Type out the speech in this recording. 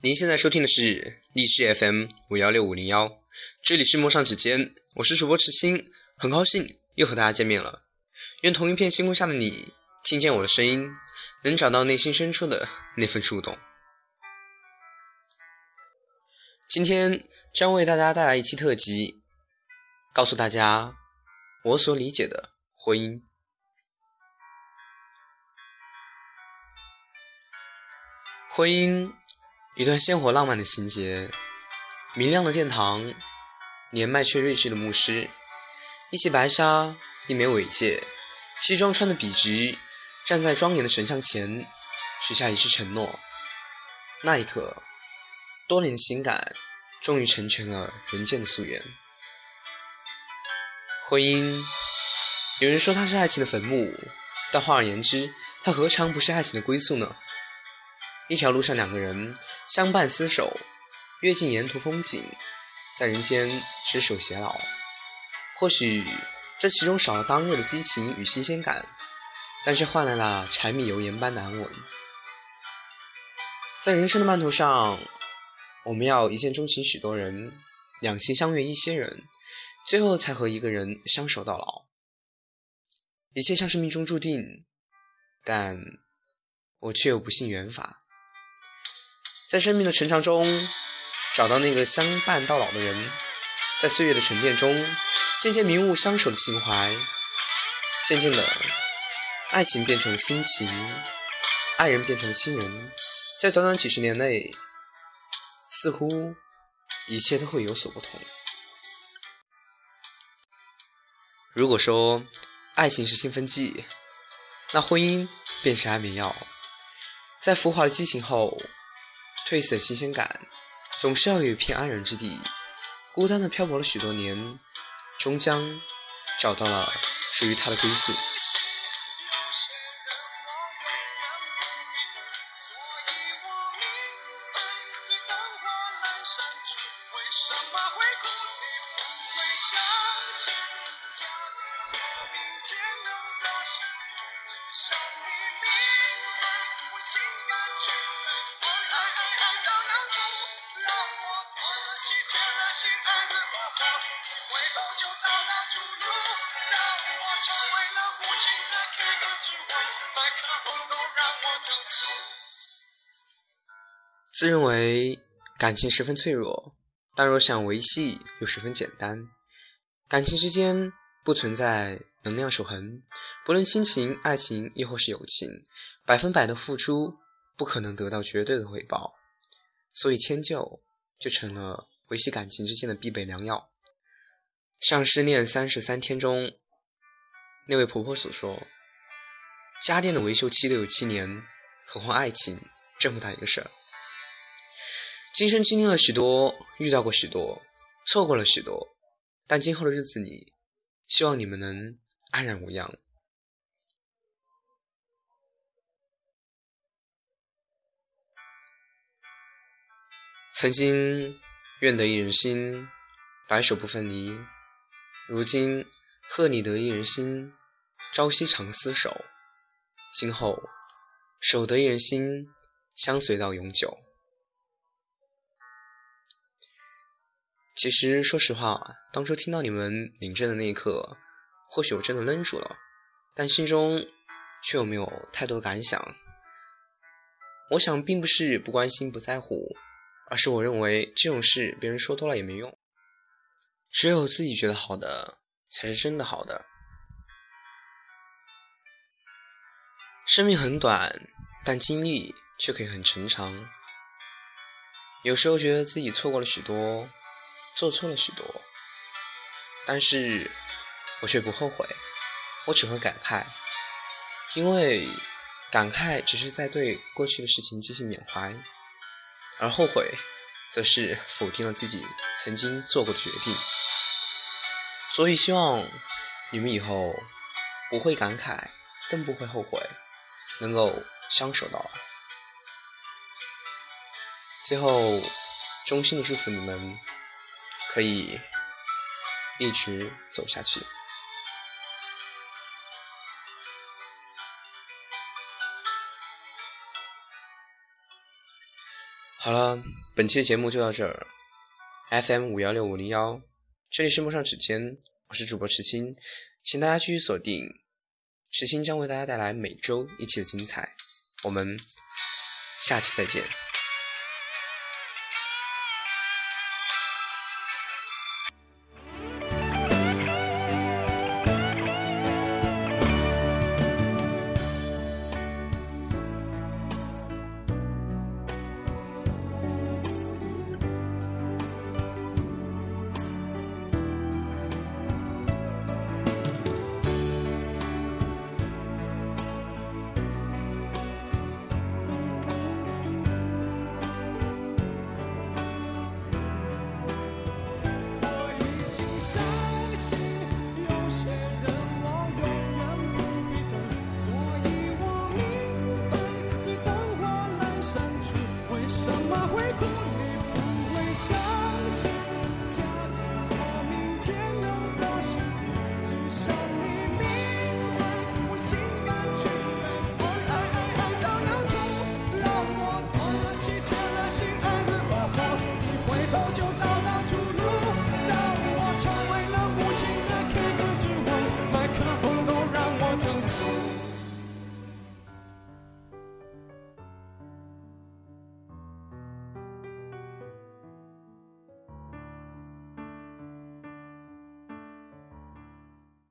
您现在收听的是荔枝 FM 五幺六五零幺，这里是陌上指尖，我是主播池心，很高兴又和大家见面了。愿同一片星空下的你，听见我的声音，能找到内心深处的那份触动。今天将为大家带来一期特辑，告诉大家我所理解的婚姻。婚姻。一段鲜活浪漫的情节，明亮的殿堂，年迈却睿智的牧师，一袭白纱，一枚尾戒，西装穿得笔直，站在庄严的神像前，许下一世承诺。那一刻，多年的情感终于成全了人间的夙愿。婚姻，有人说它是爱情的坟墓，但换而言之，它何尝不是爱情的归宿呢？一条路上，两个人相伴厮守，阅尽沿途风景，在人间执手偕老。或许这其中少了当日的激情与新鲜感，但却换来了柴米油盐般的安稳。在人生的漫途上，我们要一见钟情许多人，两情相悦一些人，最后才和一个人相守到老。一切像是命中注定，但我却又不信缘法。在生命的成长中，找到那个相伴到老的人，在岁月的沉淀中，渐渐明悟相守的情怀。渐渐的，爱情变成了亲情，爱人变成了亲人。在短短几十年内，似乎一切都会有所不同。如果说爱情是兴奋剂，那婚姻便是安眠药。在浮华的激情后。褪色新鲜感，总是要有一片安然之地。孤单的漂泊了许多年，终将找到了属于他的归宿。自认为感情十分脆弱，但若想维系又十分简单。感情之间不存在能量守恒，不论亲情、爱情亦或是友情，百分百的付出不可能得到绝对的回报，所以迁就就成了维系感情之间的必备良药。像《失恋三十三天》中那位婆婆所说：“家电的维修期都有七年，何况爱情这么大一个事儿。”今生经历了许多，遇到过许多，错过了许多，但今后的日子里，希望你们能安然无恙。曾经愿得一人心，白首不分离；如今贺你得一人心，朝夕常厮守。今后守得一人心，相随到永久。其实，说实话，当初听到你们领证的那一刻，或许我真的愣住了，但心中却又没有太多感想。我想，并不是不关心、不在乎，而是我认为这种事别人说多了也没用，只有自己觉得好的才是真的好的。生命很短，但经历却可以很成长。有时候觉得自己错过了许多。做错了许多，但是我却不后悔，我只会感慨，因为感慨只是在对过去的事情进行缅怀，而后悔，则是否定了自己曾经做过的决定。所以希望你们以后不会感慨，更不会后悔，能够相守到老。最后，衷心的祝福你们。可以一直走下去。好了，本期的节目就到这儿。FM 五幺六五零幺，这里是陌上指尖，我是主播池青，请大家继续锁定，池青将为大家带来每周一期的精彩。我们下期再见。